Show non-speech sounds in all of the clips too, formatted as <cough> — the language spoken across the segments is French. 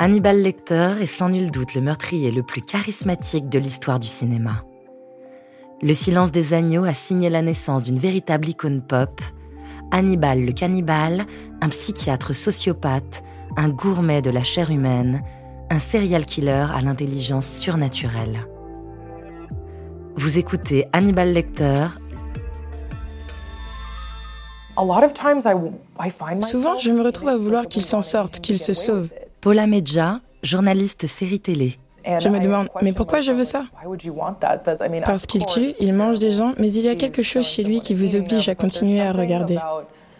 Hannibal Lecter est sans nul doute le meurtrier le plus charismatique de l'histoire du cinéma. Le silence des agneaux a signé la naissance d'une véritable icône pop. Hannibal le cannibale, un psychiatre sociopathe, un gourmet de la chair humaine, un serial killer à l'intelligence surnaturelle. Vous écoutez Hannibal Lecter. Souvent, je me retrouve à vouloir qu'il s'en sorte, qu'il se sauve. Paula Medja, journaliste série télé. Je me demande, mais pourquoi je veux ça Parce qu'il tue, il mange des gens, mais il y a quelque chose chez lui qui vous oblige à continuer à regarder.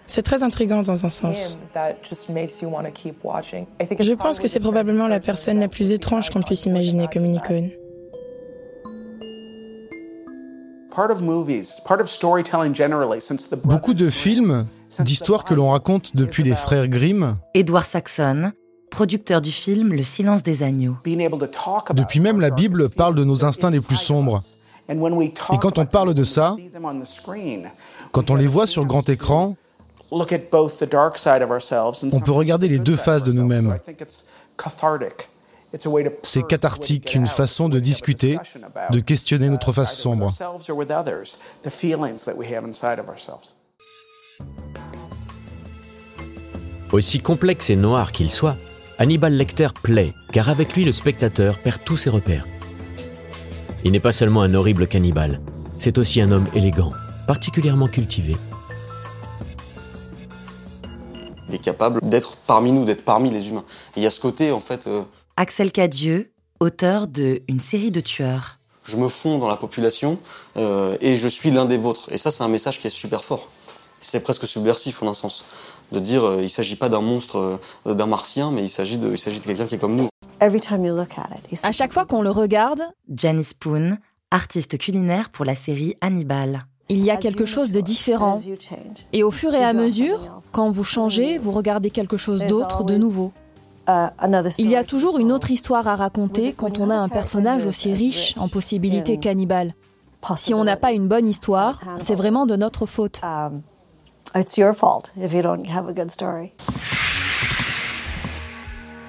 C'est très intrigant dans un sens. Je pense que c'est probablement la personne la plus étrange qu'on puisse imaginer comme une icône. Beaucoup de films, d'histoires que l'on raconte depuis les frères Grimm. Edward Saxon, producteur du film Le silence des agneaux. Depuis même la Bible parle de nos instincts les plus sombres. Et quand on parle de ça, quand on les voit sur grand écran, on peut regarder les deux faces de nous-mêmes. C'est cathartique, une façon de discuter, de questionner notre face sombre. Aussi complexe et noir qu'il soit, Hannibal Lecter plaît, car avec lui le spectateur perd tous ses repères. Il n'est pas seulement un horrible cannibale, c'est aussi un homme élégant, particulièrement cultivé. Il est capable d'être parmi nous, d'être parmi les humains. Et il y a ce côté, en fait. Euh, Axel Cadieux, auteur de Une série de tueurs. Je me fonds dans la population euh, et je suis l'un des vôtres. Et ça, c'est un message qui est super fort. C'est presque subversif en un sens. De dire, euh, il ne s'agit pas d'un monstre, d'un martien, mais il s'agit de, il s'agit de quelqu'un qui est comme nous. À chaque fois qu'on le regarde, Janice Poon, artiste culinaire pour la série Hannibal il y a quelque chose de différent. Et au fur et à mesure, quand vous changez, vous regardez quelque chose d'autre, de nouveau. Il y a toujours une autre histoire à raconter quand on a un personnage aussi riche en possibilités cannibales. Si on n'a pas une bonne histoire, c'est vraiment de notre faute.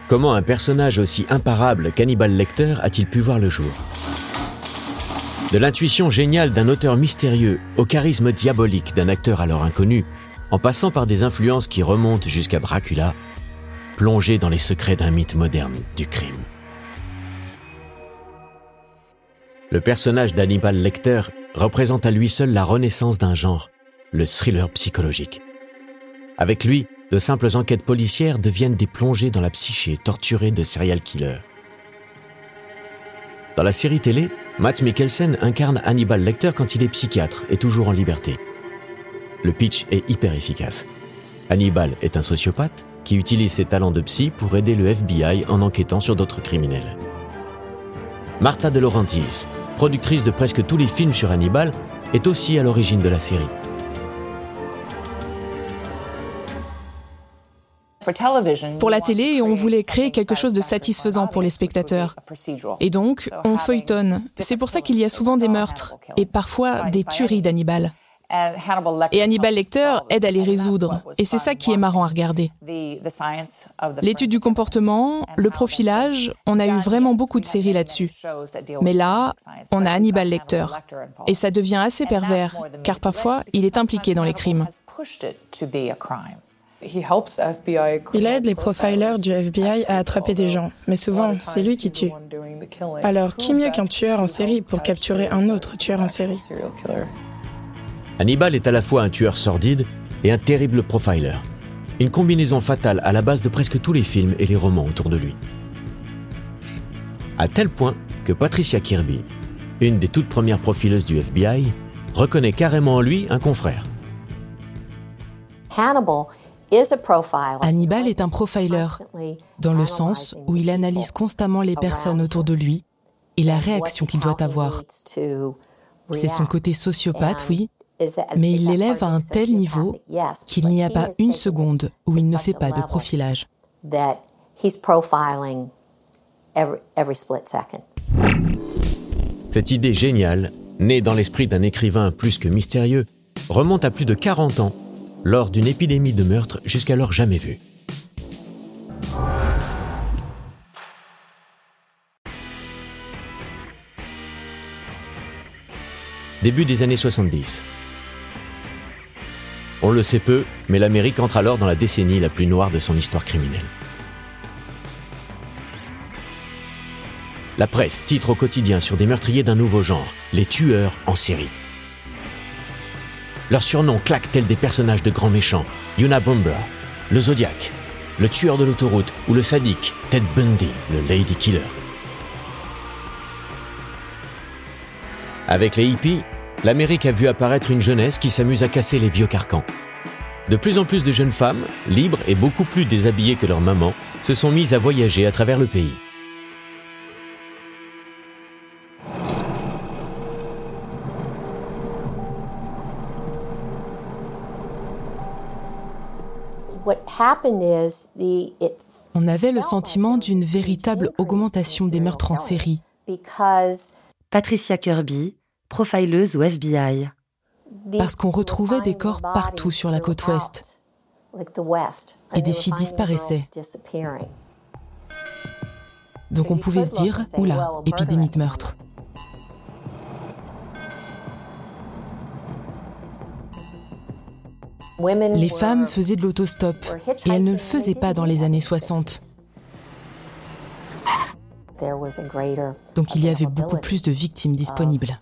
Comment un personnage aussi imparable qu'Hannibal Lecter a-t-il pu voir le jour? De l'intuition géniale d'un auteur mystérieux au charisme diabolique d'un acteur alors inconnu, en passant par des influences qui remontent jusqu'à Dracula, plongé dans les secrets d'un mythe moderne du crime. Le personnage d'Hannibal Lecter représente à lui seul la renaissance d'un genre, le thriller psychologique. Avec lui, de simples enquêtes policières deviennent des plongées dans la psyché torturée de serial killers. Dans la série télé, Matt Mikkelsen incarne Hannibal Lecter quand il est psychiatre et toujours en liberté. Le pitch est hyper efficace. Hannibal est un sociopathe qui utilise ses talents de psy pour aider le FBI en enquêtant sur d'autres criminels. Martha De Laurentiis, productrice de presque tous les films sur Hannibal, est aussi à l'origine de la série. Pour la télé, on voulait créer quelque chose de satisfaisant pour les spectateurs. Et donc, on feuilletonne. C'est pour ça qu'il y a souvent des meurtres et parfois des tueries d'Hannibal. Et Hannibal Lecter aide à les résoudre. Et c'est ça qui est marrant à regarder. L'étude du comportement, le profilage, on a eu vraiment beaucoup de séries là-dessus. Mais là, on a Hannibal Lecter. Et ça devient assez pervers, car parfois, il est impliqué dans les crimes. Il aide les profilers du FBI à attraper des gens, mais souvent, c'est lui qui tue. Alors, qui mieux qu'un tueur en série pour capturer un autre tueur en série? Hannibal est à la fois un tueur sordide et un terrible profiler. Une combinaison fatale à la base de presque tous les films et les romans autour de lui. À tel point que Patricia Kirby, une des toutes premières profileuses du FBI, reconnaît carrément en lui un confrère. Hannibal Hannibal est un profiler, dans le sens où il analyse constamment les personnes autour de lui et la réaction qu'il doit avoir. C'est son côté sociopathe, oui, mais il l'élève à un tel niveau qu'il n'y a pas une seconde où il ne fait pas de profilage. Cette idée géniale, née dans l'esprit d'un écrivain plus que mystérieux, remonte à plus de 40 ans lors d'une épidémie de meurtres jusqu'alors jamais vue. Début des années 70. On le sait peu, mais l'Amérique entre alors dans la décennie la plus noire de son histoire criminelle. La presse titre au quotidien sur des meurtriers d'un nouveau genre, les tueurs en série. Leurs surnoms claquent tels des personnages de grands méchants, Yuna Bomber, le Zodiac, le tueur de l'autoroute ou le sadique Ted Bundy, le Lady Killer. Avec les hippies, l'Amérique a vu apparaître une jeunesse qui s'amuse à casser les vieux carcans. De plus en plus de jeunes femmes, libres et beaucoup plus déshabillées que leur maman, se sont mises à voyager à travers le pays. On avait le sentiment d'une véritable augmentation des meurtres en série. Patricia Kirby, profileuse au FBI. Parce qu'on retrouvait des corps partout sur la côte ouest. Et des filles disparaissaient. Donc on pouvait se dire, oula, épidémie de meurtre. Les femmes faisaient de l'autostop et elles ne le faisaient pas dans les années 60. Donc il y avait beaucoup plus de victimes disponibles.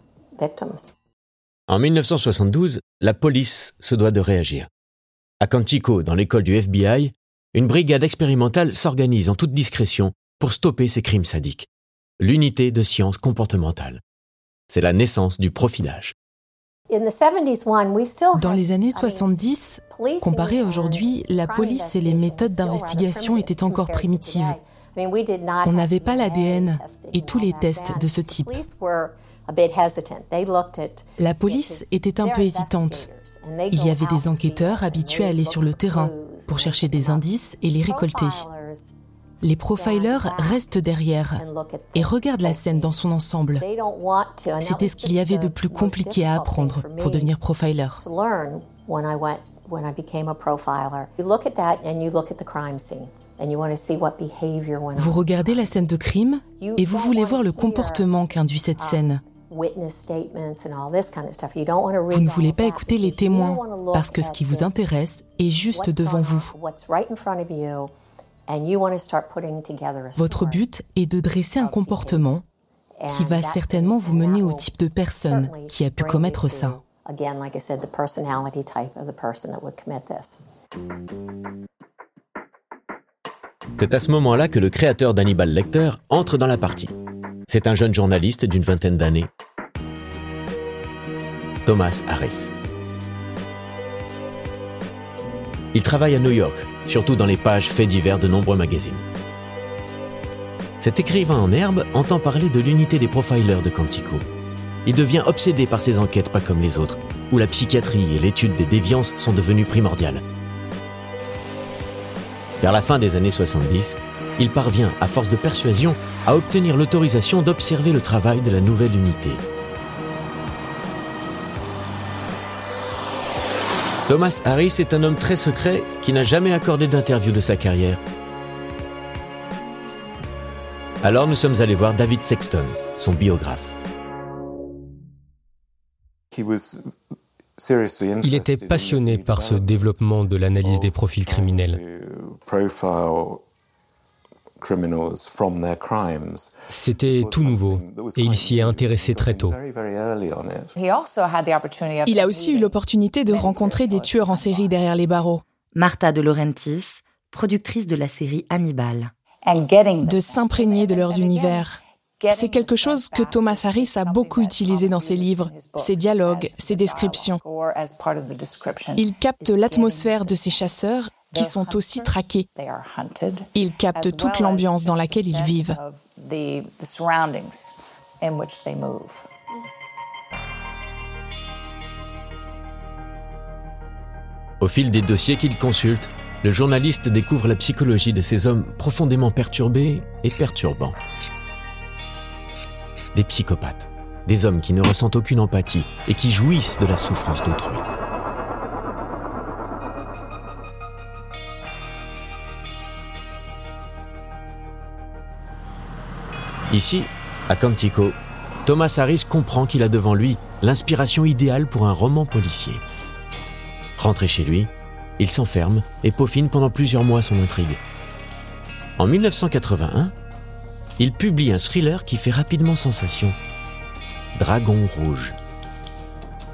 En 1972, la police se doit de réagir. À Quantico, dans l'école du FBI, une brigade expérimentale s'organise en toute discrétion pour stopper ces crimes sadiques. L'unité de sciences comportementales. C'est la naissance du profilage. Dans les années 70, comparé à aujourd'hui, la police et les méthodes d'investigation étaient encore primitives. On n'avait pas l'ADN et tous les tests de ce type. La police était un peu hésitante. Il y avait des enquêteurs habitués à aller sur le terrain pour chercher des indices et les récolter. Les profilers restent derrière et regardent la scène dans son ensemble. C'était ce qu'il y avait de plus compliqué à apprendre pour devenir profiler. Vous regardez la scène de crime et vous voulez voir le comportement qu'induit cette scène. Vous ne voulez pas écouter les témoins parce que ce qui vous intéresse est juste devant vous. Votre but est de dresser un comportement qui va certainement vous mener au type de personne qui a pu commettre ça. C'est à ce moment-là que le créateur d'Hannibal Lecter entre dans la partie. C'est un jeune journaliste d'une vingtaine d'années, Thomas Harris. Il travaille à New York, surtout dans les pages faits divers de nombreux magazines. Cet écrivain en herbe entend parler de l'unité des profilers de Quantico. Il devient obsédé par ces enquêtes pas comme les autres, où la psychiatrie et l'étude des déviances sont devenues primordiales. Vers la fin des années 70, il parvient, à force de persuasion, à obtenir l'autorisation d'observer le travail de la nouvelle unité. Thomas Harris est un homme très secret qui n'a jamais accordé d'interview de sa carrière. Alors nous sommes allés voir David Sexton, son biographe. Il était passionné par ce développement de l'analyse des profils criminels. C'était tout nouveau et il s'y est intéressé très tôt. Il a aussi eu l'opportunité de rencontrer des tueurs en série derrière les barreaux. Martha de Laurentis, productrice de la série Hannibal. De s'imprégner de leurs univers. C'est quelque chose que Thomas Harris a beaucoup utilisé dans ses livres, ses dialogues, ses descriptions. Il capte l'atmosphère de ces chasseurs qui sont aussi traqués. Ils captent toute l'ambiance dans laquelle ils vivent. Au fil des dossiers qu'il consulte, le journaliste découvre la psychologie de ces hommes profondément perturbés et perturbants. Des psychopathes, des hommes qui ne ressentent aucune empathie et qui jouissent de la souffrance d'autrui. Ici, à Quantico, Thomas Harris comprend qu'il a devant lui l'inspiration idéale pour un roman policier. Rentré chez lui, il s'enferme et peaufine pendant plusieurs mois son intrigue. En 1981, il publie un thriller qui fait rapidement sensation. Dragon Rouge.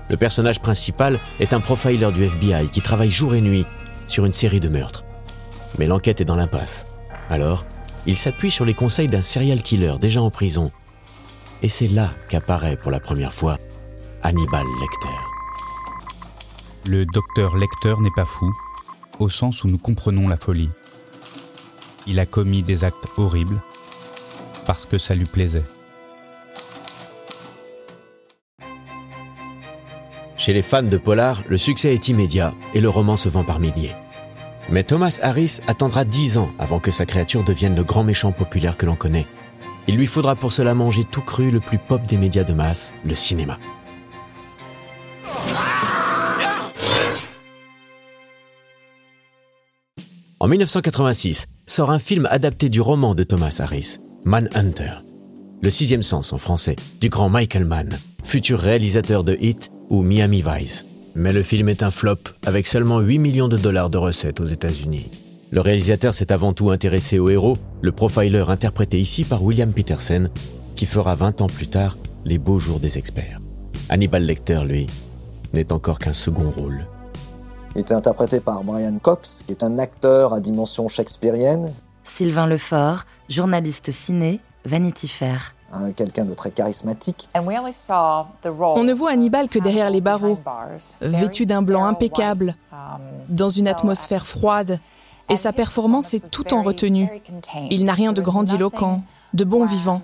Le personnage principal est un profiler du FBI qui travaille jour et nuit sur une série de meurtres. Mais l'enquête est dans l'impasse. Alors, il s'appuie sur les conseils d'un serial killer déjà en prison. Et c'est là qu'apparaît pour la première fois Hannibal Lecter. Le docteur Lecter n'est pas fou, au sens où nous comprenons la folie. Il a commis des actes horribles parce que ça lui plaisait. Chez les fans de Polar, le succès est immédiat et le roman se vend par milliers. Mais Thomas Harris attendra dix ans avant que sa créature devienne le grand méchant populaire que l'on connaît. Il lui faudra pour cela manger tout cru le plus pop des médias de masse, le cinéma. En 1986, sort un film adapté du roman de Thomas Harris, Manhunter. Le sixième sens en français, du grand Michael Mann, futur réalisateur de Hit ou Miami Vice. Mais le film est un flop, avec seulement 8 millions de dollars de recettes aux États-Unis. Le réalisateur s'est avant tout intéressé au héros, le profiler interprété ici par William Peterson, qui fera 20 ans plus tard les beaux jours des experts. Hannibal Lecter, lui, n'est encore qu'un second rôle. Il était interprété par Brian Cox, qui est un acteur à dimension shakespearienne. Sylvain Lefort, journaliste ciné, Vanity Fair. Quelqu'un de très charismatique. On ne voit Hannibal que derrière les barreaux, vêtu d'un blanc impeccable, dans une atmosphère froide, et sa performance est tout en retenue. Il n'a rien de grandiloquent, de bon vivant.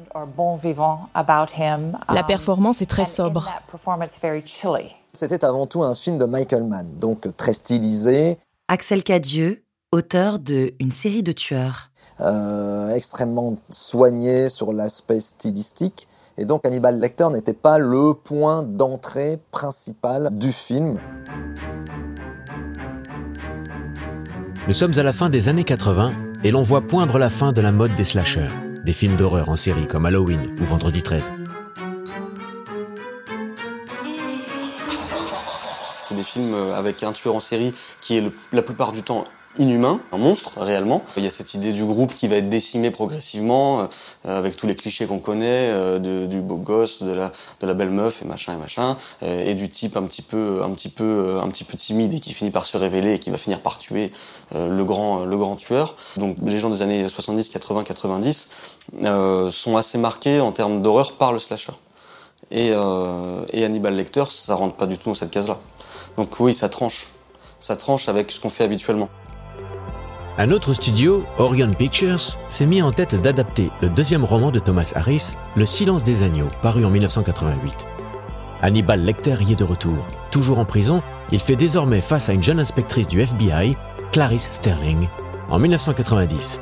La performance est très sobre. C'était avant tout un film de Michael Mann, donc très stylisé. Axel Cadieux, auteur de Une série de tueurs. Euh, extrêmement soigné sur l'aspect stylistique. Et donc Hannibal Lecter n'était pas le point d'entrée principal du film. Nous sommes à la fin des années 80 et l'on voit poindre la fin de la mode des slashers, des films d'horreur en série comme Halloween ou Vendredi 13. C'est des films euh, avec un tueur en série qui est la plupart du temps inhumain, un monstre réellement. Il y a cette idée du groupe qui va être décimé progressivement, euh, avec tous les clichés qu'on connaît, euh, du beau gosse, de la, de la belle meuf et machin et machin, et du type un petit peu, un petit peu, un petit peu timide et qui finit par se révéler et qui va finir par tuer le grand, le grand tueur. Donc les gens des années 70, 80, 90 sont assez marqués en termes d'horreur par le slasher. Et, et Hannibal Lecter, ça rentre pas du tout dans cette case-là. Donc oui, ça tranche. Ça tranche avec ce qu'on fait habituellement. Un autre studio, Orion Pictures, s'est mis en tête d'adapter le deuxième roman de Thomas Harris, Le silence des agneaux, paru en 1988. Hannibal Lecter y est de retour. Toujours en prison, il fait désormais face à une jeune inspectrice du FBI, Clarice Sterling. En 1990,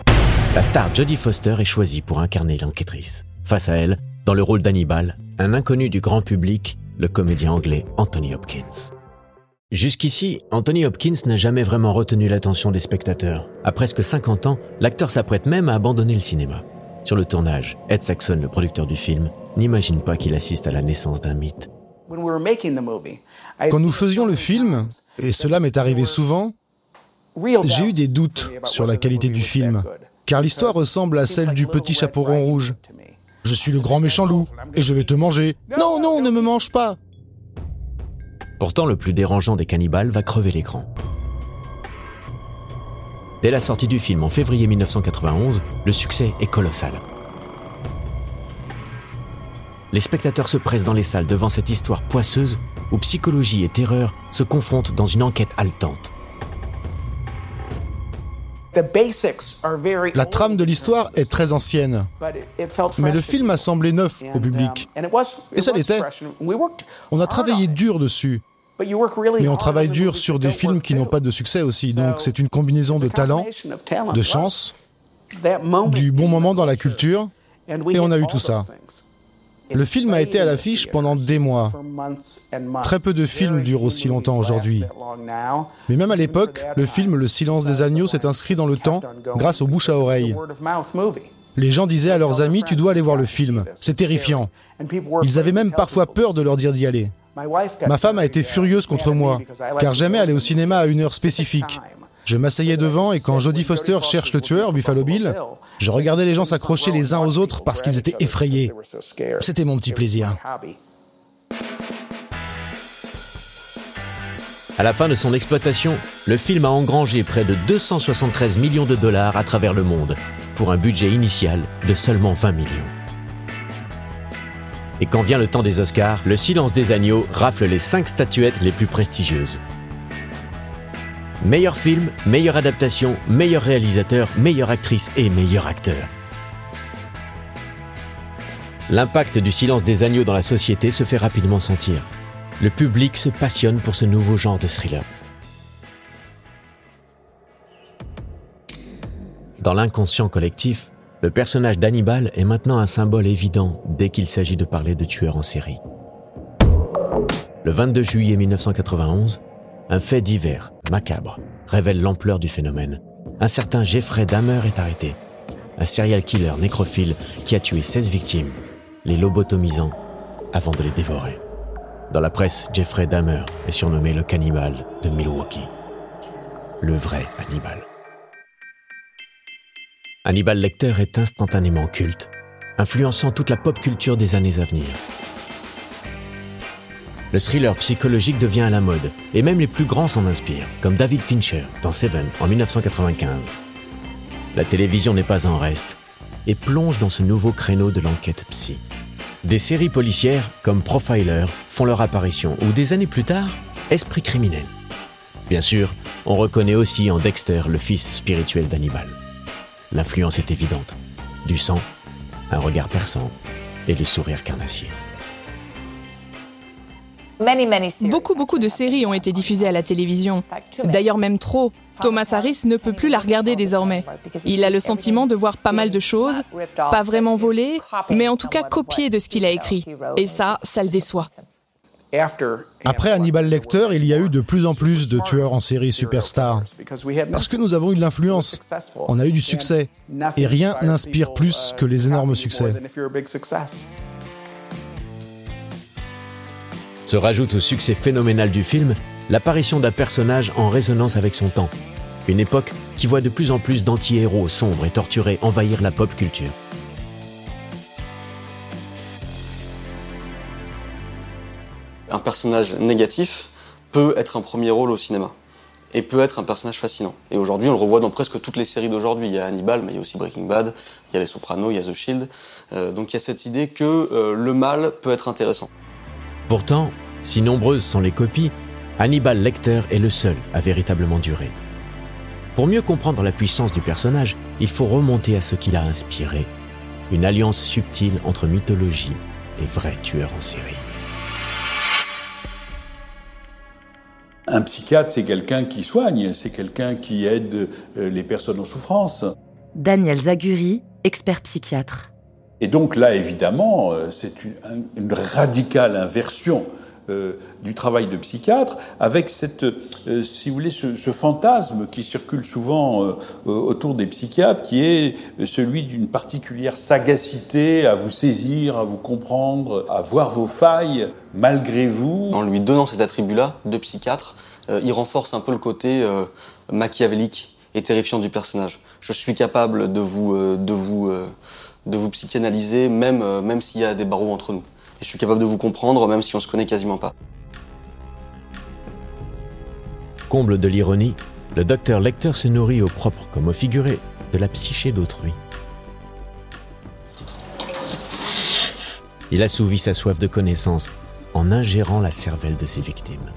la star Jodie Foster est choisie pour incarner l'enquêtrice. Face à elle, dans le rôle d'Hannibal, un inconnu du grand public, le comédien anglais Anthony Hopkins. Jusqu'ici, Anthony Hopkins n'a jamais vraiment retenu l'attention des spectateurs. À presque 50 ans, l'acteur s'apprête même à abandonner le cinéma. Sur le tournage, Ed Saxon, le producteur du film, n'imagine pas qu'il assiste à la naissance d'un mythe. Quand nous faisions le film, et cela m'est arrivé souvent, j'ai eu des doutes sur la qualité du film, car l'histoire ressemble à celle du petit chaperon rouge. Je suis le grand méchant loup, et je vais te manger. Non, non, ne me mange pas Pourtant, le plus dérangeant des cannibales va crever l'écran. Dès la sortie du film en février 1991, le succès est colossal. Les spectateurs se pressent dans les salles devant cette histoire poisseuse où psychologie et terreur se confrontent dans une enquête haletante. La trame de l'histoire est très ancienne, mais le film a semblé neuf au public. Um, Et ça l'était. On a travaillé dur dessus. Mais on travaille dur sur des films qui n'ont pas de succès aussi. Donc c'est une combinaison de talent, de chance, du bon moment dans la culture, et on a eu tout ça. Le film a été à l'affiche pendant des mois. Très peu de films durent aussi longtemps aujourd'hui. Mais même à l'époque, le film Le silence des agneaux s'est inscrit dans le temps grâce aux bouche à oreille. Les gens disaient à leurs amis, tu dois aller voir le film, c'est terrifiant. Ils avaient même parfois peur de leur dire d'y aller. Ma femme a été furieuse contre moi, car j'aimais aller au cinéma à une heure spécifique. Je m'asseyais devant et quand Jodie Foster cherche le tueur, Buffalo Bill, je regardais les gens s'accrocher les uns aux autres parce qu'ils étaient effrayés. C'était mon petit plaisir. À la fin de son exploitation, le film a engrangé près de 273 millions de dollars à travers le monde, pour un budget initial de seulement 20 millions. Et quand vient le temps des Oscars, Le Silence des Agneaux rafle les 5 statuettes les plus prestigieuses. Meilleur film, meilleure adaptation, meilleur réalisateur, meilleure actrice et meilleur acteur. L'impact du silence des agneaux dans la société se fait rapidement sentir. Le public se passionne pour ce nouveau genre de thriller. Dans l'inconscient collectif, le personnage d'Hannibal est maintenant un symbole évident dès qu'il s'agit de parler de tueurs en série. Le 22 juillet 1991, un fait divers, macabre, révèle l'ampleur du phénomène. Un certain Jeffrey Dahmer est arrêté. Un serial killer nécrophile qui a tué 16 victimes, les lobotomisant avant de les dévorer. Dans la presse, Jeffrey Dahmer est surnommé le cannibale de Milwaukee. Le vrai Hannibal. Hannibal Lecter est instantanément culte, influençant toute la pop culture des années à venir le thriller psychologique devient à la mode, et même les plus grands s'en inspirent, comme David Fincher dans Seven en 1995. La télévision n'est pas en reste, et plonge dans ce nouveau créneau de l'enquête psy. Des séries policières comme Profiler font leur apparition, ou des années plus tard, Esprit criminel. Bien sûr, on reconnaît aussi en Dexter le fils spirituel d'Hannibal. L'influence est évidente. Du sang, un regard perçant et le sourire carnassier. Beaucoup, beaucoup de séries ont été diffusées à la télévision. D'ailleurs, même trop. Thomas Harris ne peut plus la regarder désormais. Il a le sentiment de voir pas mal de choses, pas vraiment volées, mais en tout cas copiées de ce qu'il a écrit. Et ça, ça le déçoit. Après Hannibal Lecter, il y a eu de plus en plus de tueurs en série superstars. Parce que nous avons eu de l'influence, on a eu du succès. Et rien n'inspire plus que les énormes succès. Se rajoute au succès phénoménal du film l'apparition d'un personnage en résonance avec son temps. Une époque qui voit de plus en plus d'anti-héros sombres et torturés envahir la pop culture. Un personnage négatif peut être un premier rôle au cinéma et peut être un personnage fascinant. Et aujourd'hui, on le revoit dans presque toutes les séries d'aujourd'hui. Il y a Hannibal, mais il y a aussi Breaking Bad, il y a Les Sopranos, il y a The Shield. Euh, donc il y a cette idée que euh, le mal peut être intéressant. Pourtant, si nombreuses sont les copies, Hannibal Lecter est le seul à véritablement durer. Pour mieux comprendre la puissance du personnage, il faut remonter à ce qui l'a inspiré, une alliance subtile entre mythologie et vrai tueur en série. Un psychiatre, c'est quelqu'un qui soigne, c'est quelqu'un qui aide euh, les personnes en souffrance. Daniel Zaguri, expert psychiatre. Et donc là, évidemment, euh, c'est une, radicale inversion euh, du travail de psychiatre, avec cette, euh, si vous voulez, ce, fantasme qui circule souvent autour des psychiatres, qui est celui d'une particulière sagacité à vous saisir, à vous comprendre, à voir vos failles malgré vous. En lui donnant cet attribut-là de psychiatre, il renforce un peu le côté machiavélique et terrifiant du personnage. Je suis capable de vous, de vous de vous psychanalyser, même, euh, même s'il y a des barreaux entre nous. Et je suis capable de vous comprendre, même si on se connaît quasiment pas. Comble de l'ironie, le docteur Lecter se nourrit au propre comme au figuré de la psyché d'autrui. Il assouvit sa soif de connaissance en ingérant la cervelle de ses victimes.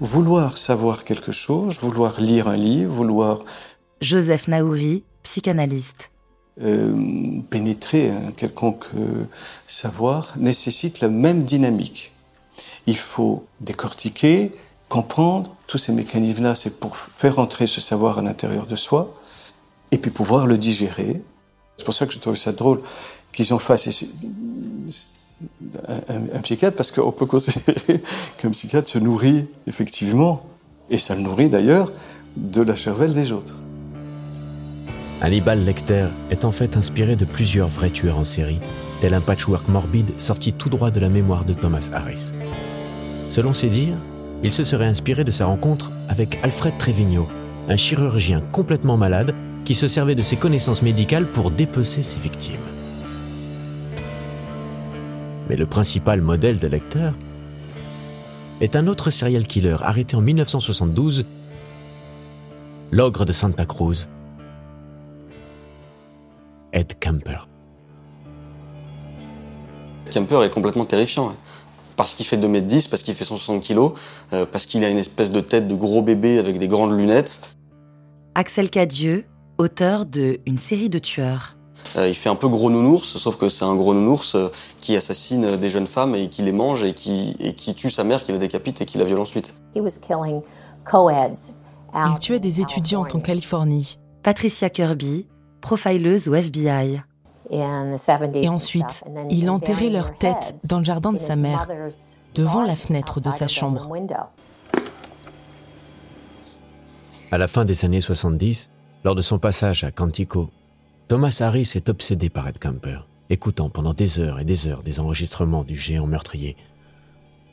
Vouloir savoir quelque chose, vouloir lire un livre, vouloir... Joseph Naouri, psychanalyste. Euh, pénétrer un quelconque euh, savoir nécessite la même dynamique. Il faut décortiquer, comprendre tous ces mécanismes-là, c'est pour faire entrer ce savoir à l'intérieur de soi et puis pouvoir le digérer. C'est pour ça que je trouve ça drôle qu'ils en fassent un, psychiatre parce qu'on peut considérer <laughs> qu'un psychiatre se nourrit effectivement, et ça le nourrit d'ailleurs, de la cervelle des autres. Hannibal Lecter est en fait inspiré de plusieurs vrais tueurs en série tel un patchwork morbide sorti tout droit de la mémoire de Thomas Harris. Selon ses dires, il se serait inspiré de sa rencontre avec Alfred Trevigno, un chirurgien complètement malade qui se servait de ses connaissances médicales pour dépecer ses victimes. Mais le principal modèle de Lecter est un autre serial killer arrêté en 1972, l'ogre de Santa Cruz, Ed Kemper. Kemper est complètement terrifiant. Hein. Parce qu'il fait 2m10, parce qu'il fait 160 kg, euh, parce qu'il a une espèce de tête de gros bébé avec des grandes lunettes. Axel Cadieux, auteur de Une série de tueurs. Euh, il fait un peu gros nounours, sauf que c'est un gros nounours euh, qui assassine des jeunes femmes et qui les mange et qui, et qui tue sa mère, qui la décapite et qui la viole ensuite. Il tuait des étudiantes en Californie. Patricia Kirby, profileuse au FBI. Et ensuite, il enterrait leur tête dans le jardin de sa mère, devant la fenêtre de sa chambre. À la fin des années 70, lors de son passage à Quantico, Thomas Harris est obsédé par Ed Camper, écoutant pendant des heures et des heures des enregistrements du géant meurtrier.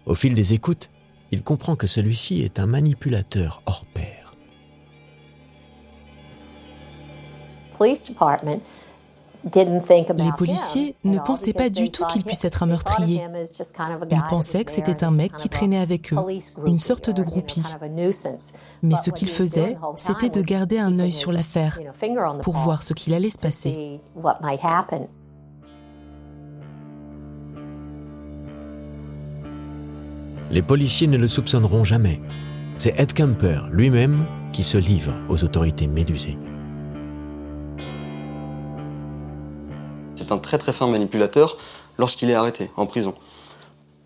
Au fil des écoutes, il comprend que celui-ci est un manipulateur hors pair. Les policiers ne pensaient pas du tout qu'il puisse être un meurtrier. Ils pensaient que c'était un mec qui traînait avec eux, une sorte de groupie. Mais ce qu'il faisait, c'était de garder un œil sur l'affaire pour voir ce qu'il allait se passer. Les policiers ne le soupçonneront jamais. C'est Ed Kemper lui-même qui se livre aux autorités médusées. Un très très fin manipulateur lorsqu'il est arrêté en prison.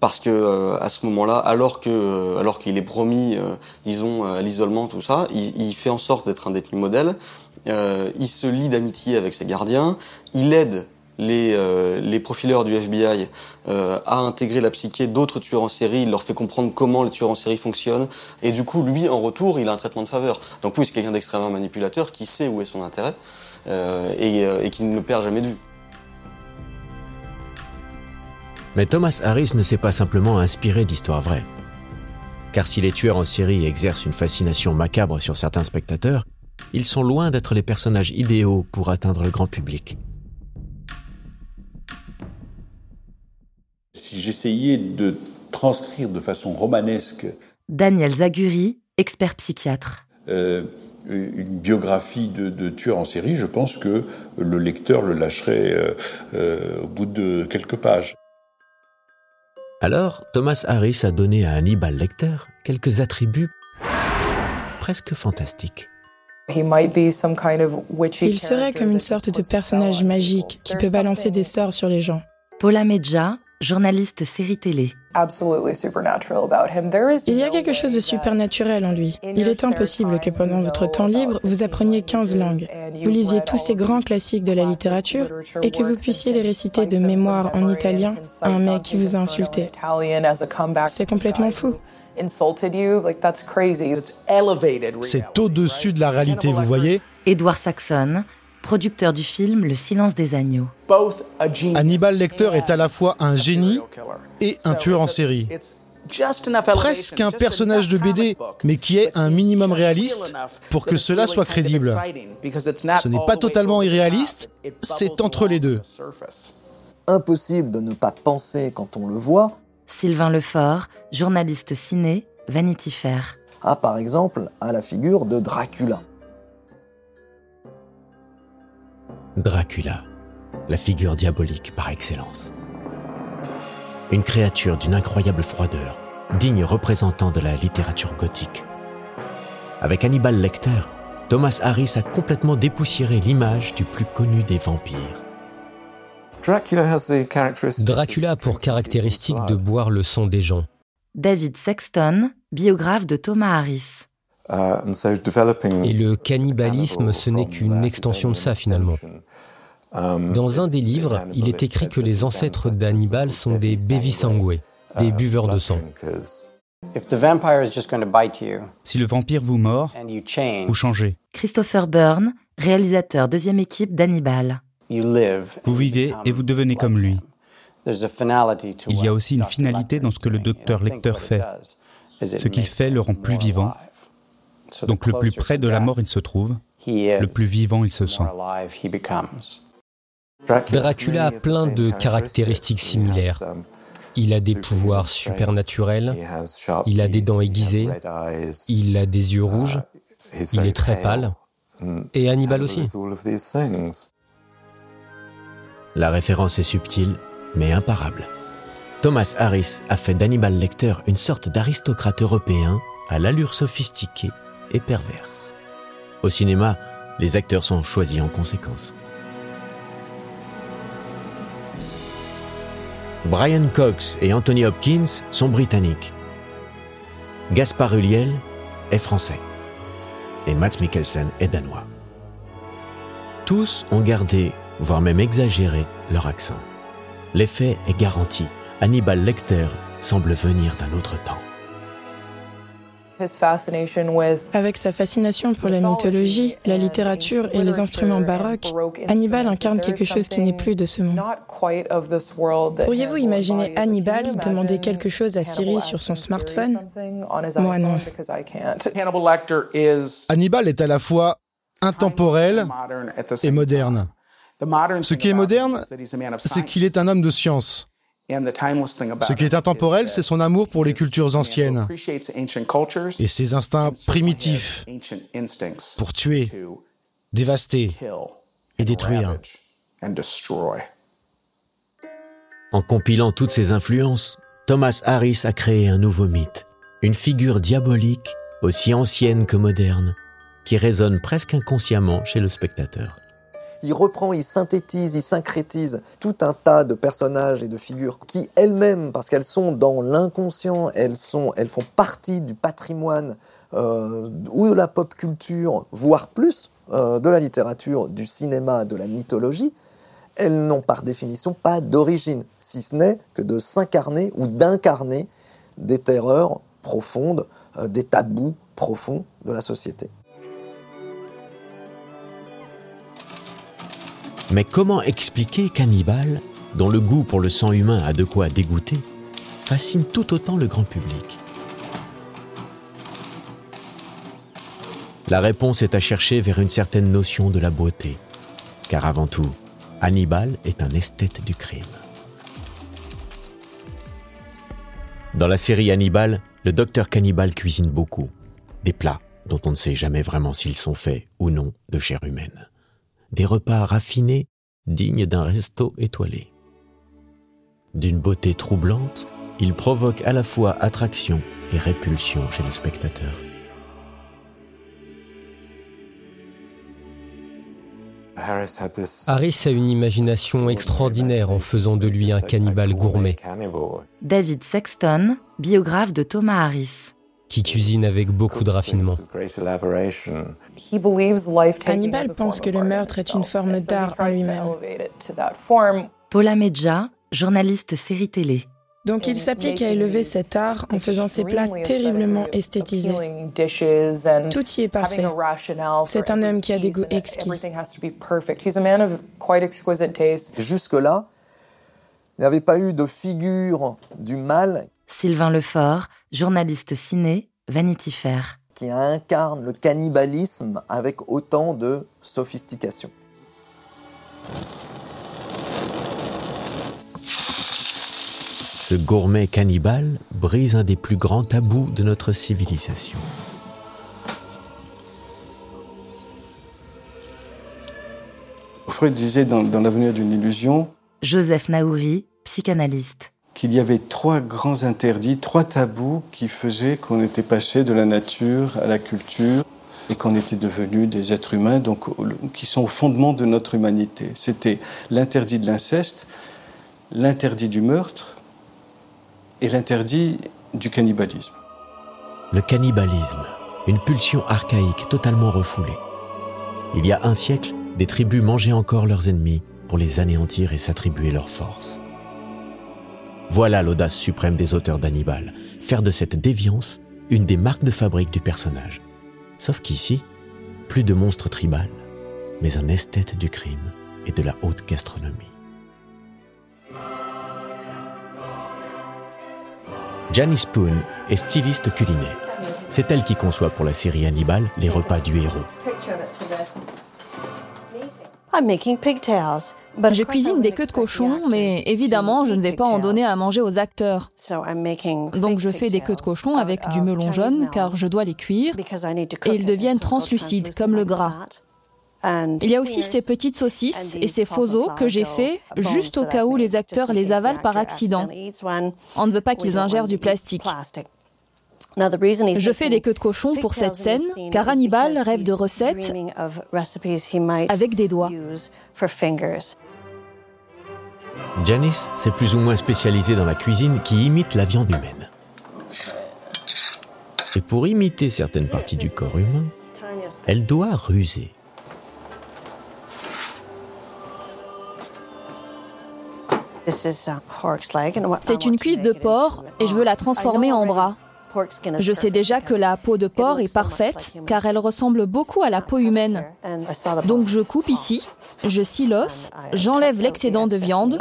Parce que euh, à ce moment-là, alors que euh, alors qu'il est promis, euh, disons, à l'isolement, tout ça, il, fait en sorte d'être un détenu modèle. il se lie d'amitié avec ses gardiens. Il aide les, les profileurs du FBI à intégrer la psyché d'autres tueurs en série, il leur fait comprendre comment les tueurs en série fonctionnent, et du coup, lui, en retour, il a un traitement de faveur. Donc oui, c'est quelqu'un d'extrêmement manipulateur qui sait où est son intérêt et, et qui ne le perd jamais de vue. Mais Thomas Harris ne s'est pas simplement inspiré d'histoires vraies. Car si les tueurs en série exercent une fascination macabre sur certains spectateurs, ils sont loin d'être les personnages idéaux pour atteindre le grand public. Si j'essayais de transcrire de façon romanesque Daniel Zaguri, expert psychiatre. Euh, une biographie de, tueur en série, je pense que le lecteur le lâcherait euh, euh, au bout de quelques pages. Alors, Thomas Harris a donné à Hannibal Lecter quelques attributs presque fantastiques. Il serait comme une sorte de personnage magique qui peut balancer des sorts sur les gens. Paula Medja, journaliste série télé. Il y a quelque chose de supernaturel en lui. Il est impossible que pendant votre temps libre, vous appreniez 15 langues, vous lisiez tous ces grands classiques de la littérature et que vous puissiez les réciter de mémoire en italien à un mec qui vous a insulté. C'est complètement fou. C'est au-dessus de la réalité, vous voyez? Edward Saxon, producteur du film Le silence des agneaux. Hannibal Lecter est à la fois un génie et un tueur en série. Presque un personnage de BD, mais qui est un minimum réaliste pour que cela soit crédible. Ce n'est pas totalement irréaliste, c'est entre les deux. Impossible de ne pas penser quand on le voit. Sylvain Lefort, journaliste ciné, Vanity Fair. Ah, par exemple, à la figure de Dracula. Dracula, la figure diabolique par excellence. Une créature d'une incroyable froideur, digne représentant de la littérature gothique. Avec Hannibal Lecter, Thomas Harris a complètement dépoussiéré l'image du plus connu des vampires. Dracula a pour caractéristique de boire le sang des gens. David Sexton, biographe de Thomas Harris. Uh, Et le cannibalisme, ce n'est qu'une extension de ça finalement. Um, Dans un des livres, il est écrit que les ancêtres d'Hannibal sont des bevisangwe, des uh, buveurs de sang. Si le vampire vous mord, vous changez. Christopher Byrne, réalisateur deuxième équipe d'Hannibal. Vous vivez et vous devenez comme lui. Il y a aussi une finalité dans ce que le docteur Lecter fait. Ce qu'il fait le rend plus vivant. Donc le plus près de la mort il se trouve, le plus vivant il se sent. Dracula a plein de caractéristiques similaires. Il a des pouvoirs supernaturels, il a des dents aiguisées, il a des yeux rouges, il est très pâle, et Hannibal aussi. La référence est subtile, mais imparable. Thomas Harris a fait d'Hannibal Lecter une sorte d'aristocrate européen à l'allure sophistiquée et perverse. Au cinéma, les acteurs sont choisis en conséquence. Brian Cox et Anthony Hopkins sont britanniques. Gaspard Ulliel est français. Et Matt Mikkelsen est danois. Tous ont gardé, voire même exagéré, leur accent. L'effet est garanti. Hannibal Lecter semble venir d'un autre temps. Avec sa fascination pour la mythologie, la littérature et les instruments baroques, Hannibal incarne quelque chose qui n'est plus de ce monde. Pourriez-vous imaginer Hannibal demander quelque chose à Siri sur son smartphone? Moi non. <laughs> Hannibal est à la fois intemporel et moderne. Ce qui est moderne, c'est qu'il est un homme de science. Ce qui est intemporel, c'est son amour pour les cultures anciennes. et ses instincts primitifs pour tuer, dévaster et détruire. En compilant toutes ces influences, Thomas Harris a créé un nouveau mythe, une figure diabolique aussi ancienne que moderne, qui résonne presque inconsciemment chez le spectateur il reprend, il synthétise, il syncrétise tout un tas de personnages et de figures qui elles-mêmes, parce qu'elles sont dans l'inconscient, elles elles font partie du patrimoine euh, ou de la pop culture, voire plus euh, de la littérature, du cinéma, de la mythologie. Elles n'ont par définition pas d'origine, si ce n'est que de s'incarner ou d'incarner des terreurs profondes, euh, des tabous profonds de la société. Mais comment expliquer qu'Hannibal, dont le goût pour le sang humain a de quoi dégoûter, fascine tout autant le grand public? La réponse est à chercher vers une certaine notion de la beauté, car avant tout, Hannibal est un esthète du crime. Dans la série Hannibal, le docteur cannibale cuisine beaucoup, des plats dont on ne sait jamais vraiment s'ils sont faits ou non de chair humaine des repas raffinés, dignes d'un resto étoilé. D'une beauté troublante, il provoque à la fois attraction et répulsion chez le spectateur. Harris a une imagination extraordinaire en faisant de lui un cannibale gourmet. David Sexton, biographe de Thomas Harris qui cuisine avec beaucoup de raffinement. Hannibal pense que le meurtre est une forme d'art en lui-même. Paula Medja, journaliste série télé. Donc il s'applique à élever cet art en faisant ses plats terriblement esthétisés. Tout y est parfait. C'est un homme qui a des goûts exquis. Jusque-là, il n'y avait pas eu de figure du mal. Sylvain Lefort, journaliste ciné, Vanity Fair. Qui incarne le cannibalisme avec autant de sophistication. Ce gourmet cannibale brise un des plus grands tabous de notre civilisation. Freud disait dans, dans L'avenir d'une illusion. Joseph Naouri, psychanalyste qu'il y avait trois grands interdits, trois tabous qui faisaient qu'on était passé de la nature à la culture et qu'on était devenus des êtres humains, donc qui sont au fondement de notre humanité. C'était l'interdit de l'inceste, l'interdit du meurtre et l'interdit du cannibalisme. Le cannibalisme, une pulsion archaïque totalement refoulée. Il y a un siècle, des tribus mangeaient encore leurs ennemis pour les anéantir et s'attribuer leur force. Voilà l'audace suprême des auteurs d'Hannibal, faire de cette déviance une des marques de fabrique du personnage. Sauf qu'ici, plus de monstre tribal, mais un esthète du crime et de la haute gastronomie. Janice Spoon est styliste culinaire. C'est elle qui conçoit pour la série Hannibal les repas du héros. Je cuisine des queues de cochon, mais évidemment, je ne vais pas en donner à manger aux acteurs. Donc je fais des queues de cochon avec du melon jaune car je dois les cuire et ils deviennent translucides comme le gras. Il y a aussi ces petites saucisses et ces faux os que j'ai faits juste au cas où les acteurs les avalent par accident. On ne veut pas qu'ils ingèrent du plastique. Je fais des queues de cochon pour cette scène, car Hannibal rêve de recettes avec des doigts. Janice s'est plus ou moins spécialisée dans la cuisine qui imite la viande humaine. Et pour imiter certaines parties du corps humain, elle doit ruser. C'est une cuisse de porc et je veux la transformer en bras. Je sais déjà que la peau de porc est parfaite car elle ressemble beaucoup à la peau humaine. Donc je coupe ici, je scie l'os, j'enlève l'excédent de viande.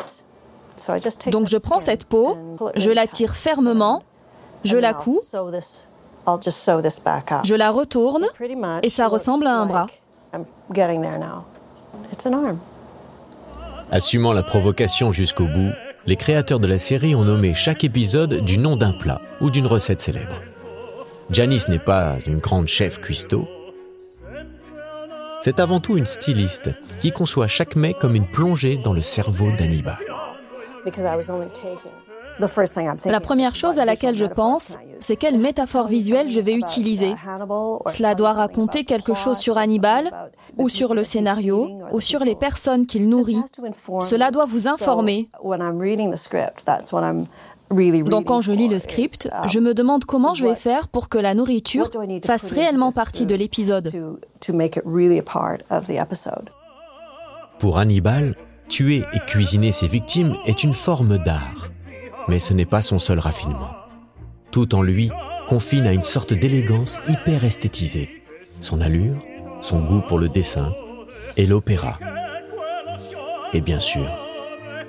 Donc je prends cette peau, je la tire fermement, je la couds, je la retourne et ça ressemble à un bras. Assumant la provocation jusqu'au bout, les créateurs de la série ont nommé chaque épisode du nom d'un plat ou d'une recette célèbre. Janice n'est pas une grande chef cuistot. C'est avant tout une styliste qui conçoit chaque mets comme une plongée dans le cerveau d'Annibal. La première chose à laquelle je pense, c'est quelle métaphore visuelle je vais utiliser. Cela doit raconter quelque chose sur Hannibal, ou sur le scénario, ou sur les personnes qu'il nourrit. Cela doit vous informer. Donc quand je lis le script, je me demande comment je vais faire pour que la nourriture fasse réellement partie de l'épisode. Pour Hannibal, tuer et cuisiner ses victimes est une forme d'art. Mais ce n'est pas son seul raffinement. Tout en lui confine à une sorte d'élégance hyper esthétisée. Son allure, son goût pour le dessin et l'opéra. Et bien sûr,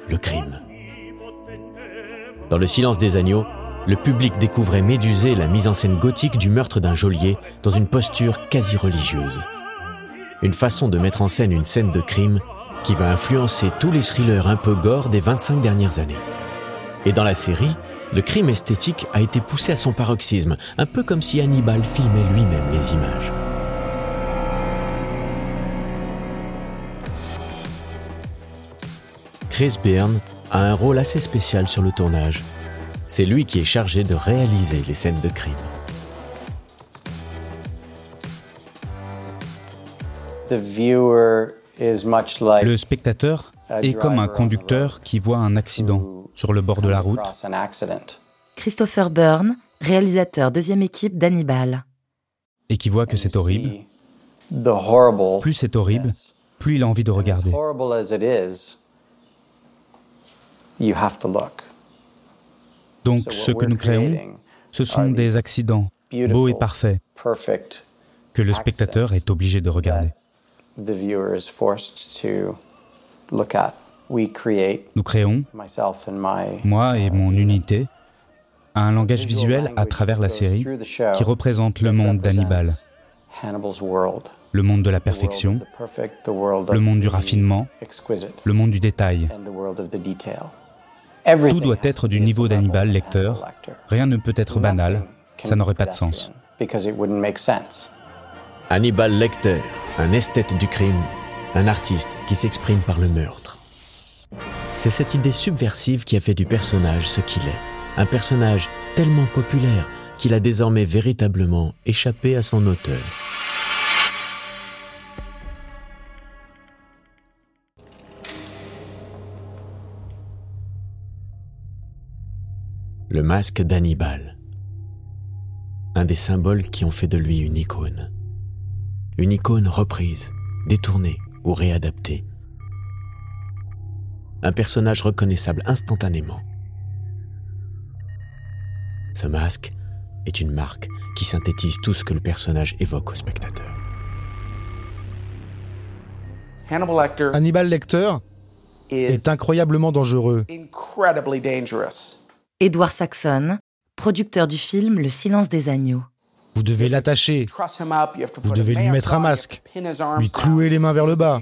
le crime. Dans Le silence des agneaux, le public découvrait médusé la mise en scène gothique du meurtre d'un geôlier dans une posture quasi religieuse. Une façon de mettre en scène une scène de crime qui va influencer tous les thrillers un peu gore des 25 dernières années. Et dans la série, le crime esthétique a été poussé à son paroxysme, un peu comme si Hannibal filmait lui-même les images. Chris Byrne a un rôle assez spécial sur le tournage. C'est lui qui est chargé de réaliser les scènes de crime. Le spectateur est comme un conducteur qui voit un accident sur le bord de la route. Christopher Byrne, réalisateur deuxième équipe d'Hannibal. Et qui voit que c'est horrible. Plus c'est horrible, plus il a envie de regarder. Donc ce que nous créons, ce sont des accidents beaux et parfaits que le spectateur est obligé de regarder. Nous créons, moi et mon unité, un langage visuel à travers la série qui représente le monde d'Hannibal, le monde de la perfection, le monde du raffinement, le monde du détail. Tout doit être du niveau d'Hannibal lecteur, rien ne peut être banal, ça n'aurait pas de sens. Hannibal Lecter, un esthète du crime, un artiste qui s'exprime par le meurtre. C'est cette idée subversive qui a fait du personnage ce qu'il est. Un personnage tellement populaire qu'il a désormais véritablement échappé à son auteur. Le masque d'Hannibal. Un des symboles qui ont fait de lui une icône. Une icône reprise, détournée ou réadaptée un personnage reconnaissable instantanément. Ce masque est une marque qui synthétise tout ce que le personnage évoque au spectateur. Hannibal Lecter est incroyablement dangereux. Edward Saxon, producteur du film Le silence des agneaux. Vous devez l'attacher. Vous devez lui mettre un masque, lui clouer les mains vers le bas.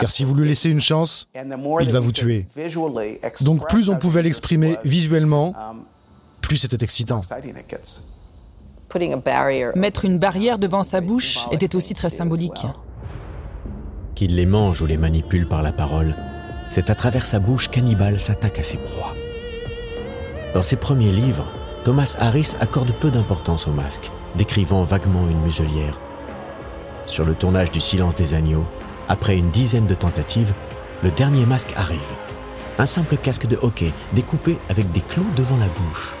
Car si vous lui laissez une chance, il va vous tuer. Donc plus on pouvait l'exprimer visuellement, plus c'était excitant. Mettre une barrière devant sa bouche était aussi très symbolique. Qu'il les mange ou les manipule par la parole, c'est à travers sa bouche qu'Hannibal s'attaque à ses proies. Dans ses premiers livres, Thomas Harris accorde peu d'importance au masque, décrivant vaguement une muselière. Sur le tournage du Silence des agneaux, après une dizaine de tentatives, le dernier masque arrive. Un simple casque de hockey découpé avec des clous devant la bouche.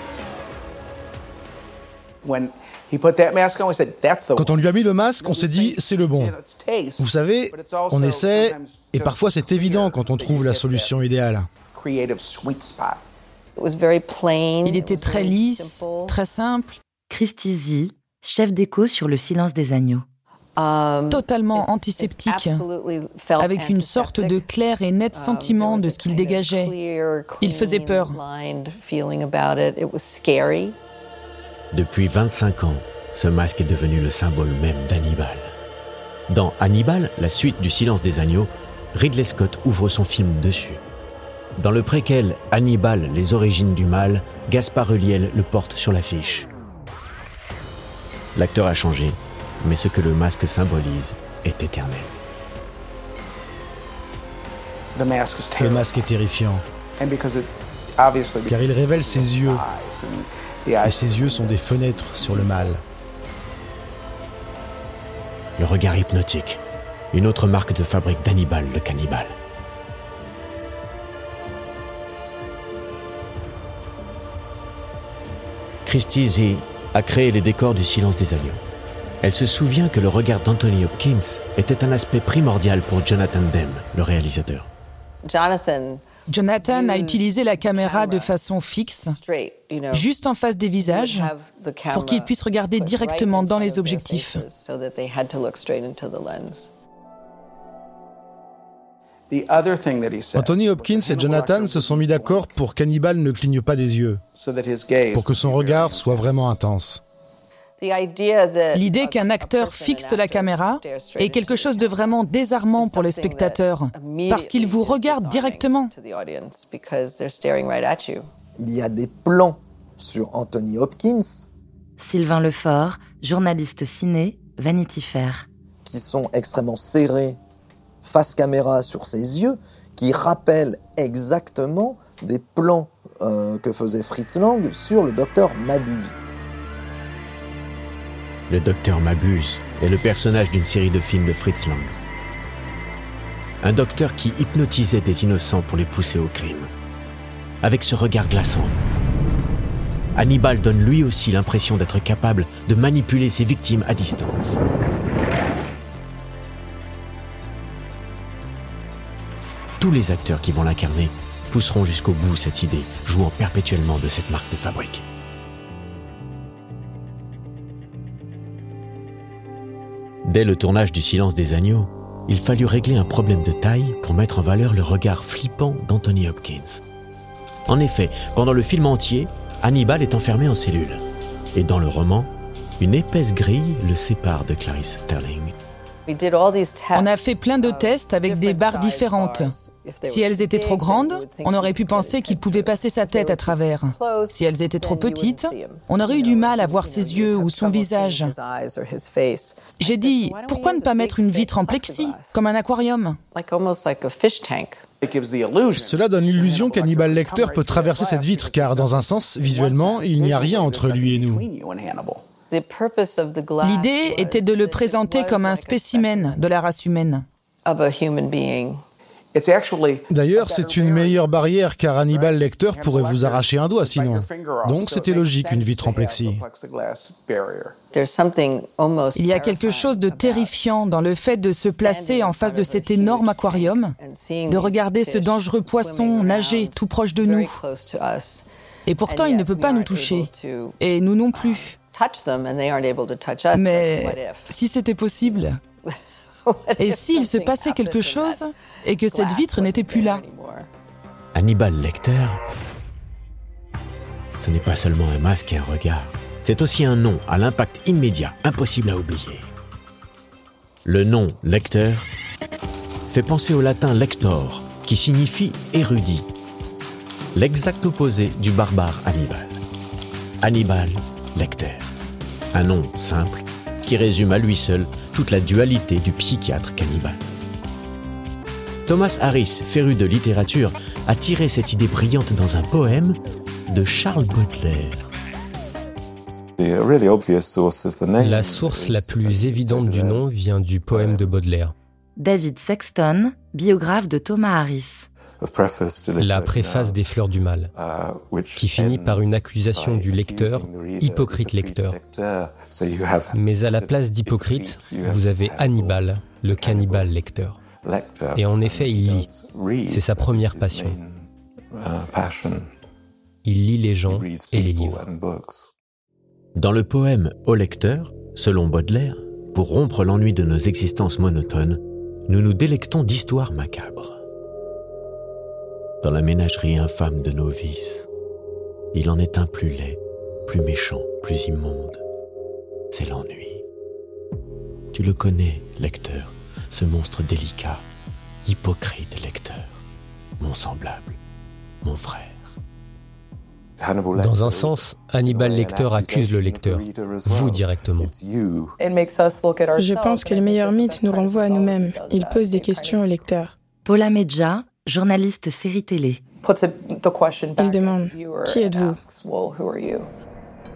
Quand on lui a mis le masque, on s'est dit c'est le bon. Vous savez, on essaie, et parfois c'est évident quand on trouve la solution idéale. Il était très lisse, très simple. Christy chef d'écho sur le silence des agneaux. Um, Totalement antiseptique, avec une sorte de clair et net um, sentiment de ce qu'il dégageait. Il faisait peur. Depuis 25 ans, ce masque est devenu le symbole même d'Hannibal. Dans Hannibal, la suite du Silence des agneaux, Ridley Scott ouvre son film dessus. Dans le préquel Hannibal, les origines du mal, Gaspard Ulliel le porte sur l'affiche. L'acteur a changé, mais ce que le masque symbolise est éternel. Le masque est terrifiant, car il révèle ses yeux, et ses yeux sont des fenêtres sur le mal. Le regard hypnotique, une autre marque de fabrique d'Hannibal le cannibale. Christie Z a créé les décors du Silence des Agneaux. Elle se souvient que le regard d'Anthony Hopkins était un aspect primordial pour Jonathan Demme, le réalisateur. Jonathan a utilisé la caméra de façon fixe, juste en face des visages, pour qu'il puisse regarder directement dans les objectifs. Anthony Hopkins et Jonathan se sont mis d'accord pour qu'Hannibal ne cligne pas des yeux, pour que son regard soit vraiment intense. L'idée qu'un acteur fixe la caméra est quelque chose de vraiment désarmant pour les spectateurs, parce qu'il vous regarde directement. Il y a des plans sur Anthony Hopkins. Sylvain Lefort, journaliste ciné, Vanity Fair. Qui sont extrêmement serrés face caméra sur ses yeux qui rappelle exactement des plans euh, que faisait Fritz Lang sur le docteur Mabuse. Le docteur Mabuse est le personnage d'une série de films de Fritz Lang. Un docteur qui hypnotisait des innocents pour les pousser au crime. Avec ce regard glaçant, Hannibal donne lui aussi l'impression d'être capable de manipuler ses victimes à distance. Tous les acteurs qui vont l'incarner pousseront jusqu'au bout cette idée, jouant perpétuellement de cette marque de fabrique. Dès le tournage du Silence des Agneaux, il fallut régler un problème de taille pour mettre en valeur le regard flippant d'Anthony Hopkins. En effet, pendant le film entier, Hannibal est enfermé en cellule. Et dans le roman, une épaisse grille le sépare de Clarice Sterling. On a fait plein de tests avec des barres différentes. Si elles étaient trop grandes, on aurait pu penser qu'il pouvait passer sa tête à travers. Si elles étaient trop petites, on aurait eu du mal à voir ses yeux ou son visage. J'ai dit, pourquoi ne pas mettre une vitre en plexi, comme un aquarium? Cela donne l'illusion qu'Hannibal Lecter peut traverser cette vitre, car dans un sens, visuellement, il n'y a rien entre lui et nous. L'idée était de le présenter comme un spécimen de la race humaine. D'ailleurs, c'est une meilleure barrière car Hannibal Lecter pourrait vous arracher un doigt sinon. Donc c'était logique une vitre en plexi. Il y a quelque chose de terrifiant dans le fait de se placer en face de cet énorme aquarium, de regarder ce dangereux poisson nager tout proche de nous. Et pourtant, il ne peut pas nous toucher. Et nous non plus. Mais si c'était possible, <laughs> et s'il se passait quelque chose et que cette vitre n'était plus là? Hannibal Lecter ce n'est pas seulement un masque et un regard, c'est aussi un nom à l'impact immédiat, impossible à oublier. Le nom lecteur fait penser au latin lector, qui signifie érudit, l'exact opposé du barbare Hannibal. Hannibal Lecter, un nom simple qui résume à lui seul toute la dualité du psychiatre cannibale. Thomas Harris, féru de littérature, a tiré cette idée brillante dans un poème de Charles Baudelaire. La source la plus évidente du nom vient du poème de Baudelaire. David Sexton, biographe de Thomas Harris. La préface des Fleurs du Mal, qui finit par une accusation du lecteur, hypocrite lecteur. Mais à la place d'hypocrite, vous avez Hannibal, le cannibale lecteur. Et en effet, il lit. C'est sa première passion. Il lit les gens et les livres. Dans le poème Au lecteur, selon Baudelaire, pour rompre l'ennui de nos existences monotones, nous nous délectons d'histoires macabres. Dans la ménagerie infâme de nos vices, il en est un plus laid, plus méchant, plus immonde. C'est l'ennui. Tu le connais, lecteur, ce monstre délicat, hypocrite lecteur, mon semblable, mon frère. Dans un sens, Hannibal Lecter accuse le lecteur, vous directement. Je pense que les meilleurs mythes nous renvoient à nous-mêmes. Ils posent des questions au lecteur. Paula Medja, journaliste série télé. Il demande Qui êtes-vous?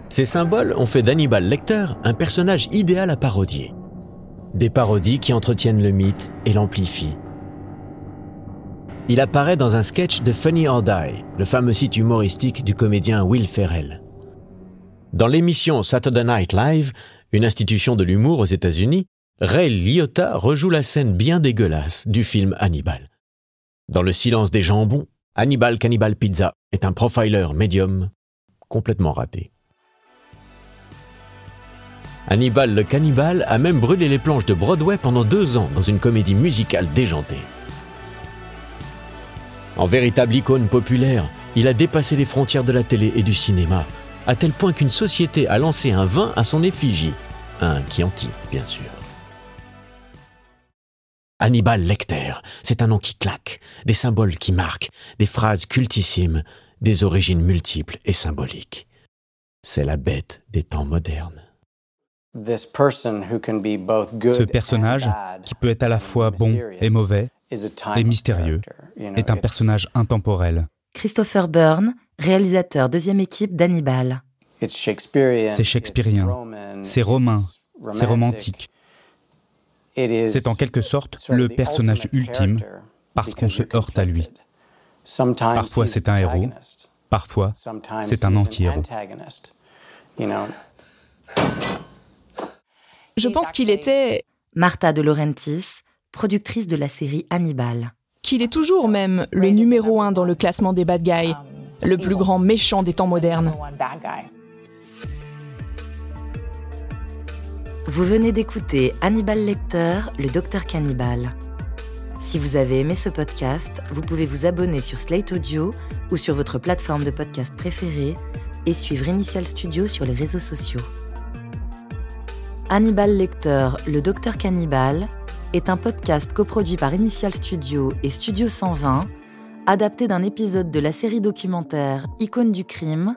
Ces symboles ont fait d'Hannibal Lecter un personnage idéal à parodier. Des parodies qui entretiennent le mythe et l'amplifient il apparaît dans un sketch de Funny or Die, le fameux site humoristique du comédien Will Ferrell. Dans l'émission Saturday Night Live, une institution de l'humour aux États-Unis, Ray Liotta rejoue la scène bien dégueulasse du film Hannibal. Dans Le silence des jambons, Hannibal Cannibal Pizza est un profiler médium complètement raté. Hannibal le cannibale a même brûlé les planches de Broadway pendant deux ans dans une comédie musicale déjantée. En véritable icône populaire, il a dépassé les frontières de la télé et du cinéma, à tel point qu'une société a lancé un vin à son effigie. Un Chianti, bien sûr. Hannibal Lecter, c'est un nom qui claque, des symboles qui marquent, des phrases cultissimes, des origines multiples et symboliques. C'est la bête des temps modernes. Ce personnage, qui peut être à la fois bon et mauvais, et mystérieux, est un personnage intemporel. Christopher Byrne, réalisateur deuxième équipe d'Hannibal. C'est shakespearien, c'est romain, c'est romantique. C'est en quelque sorte le personnage ultime parce qu'on se heurte à lui. Parfois c'est un héros, parfois c'est un anti-héros. Je pense qu'il était... Martha de Laurentis, productrice de la série Hannibal. Qu'il est toujours même le numéro un dans le classement des bad guys, le plus grand méchant des temps modernes. Vous venez d'écouter Hannibal Lecter, le docteur cannibale. Si vous avez aimé ce podcast, vous pouvez vous abonner sur Slate Audio ou sur votre plateforme de podcast préférée et suivre Initial Studio sur les réseaux sociaux. Hannibal Lecter, le docteur cannibale, est un podcast coproduit par Initial Studio et Studio 120, adapté d'un épisode de la série documentaire Icône du crime,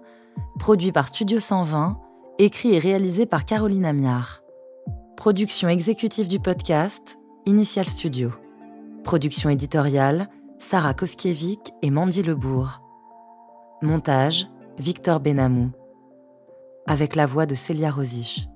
produit par Studio 120, écrit et réalisé par Caroline Amiard. Production exécutive du podcast, Initial Studio. Production éditoriale, Sarah Koskiewicz et Mandy Lebourg. Montage, Victor Benamou. Avec la voix de Célia Rosich.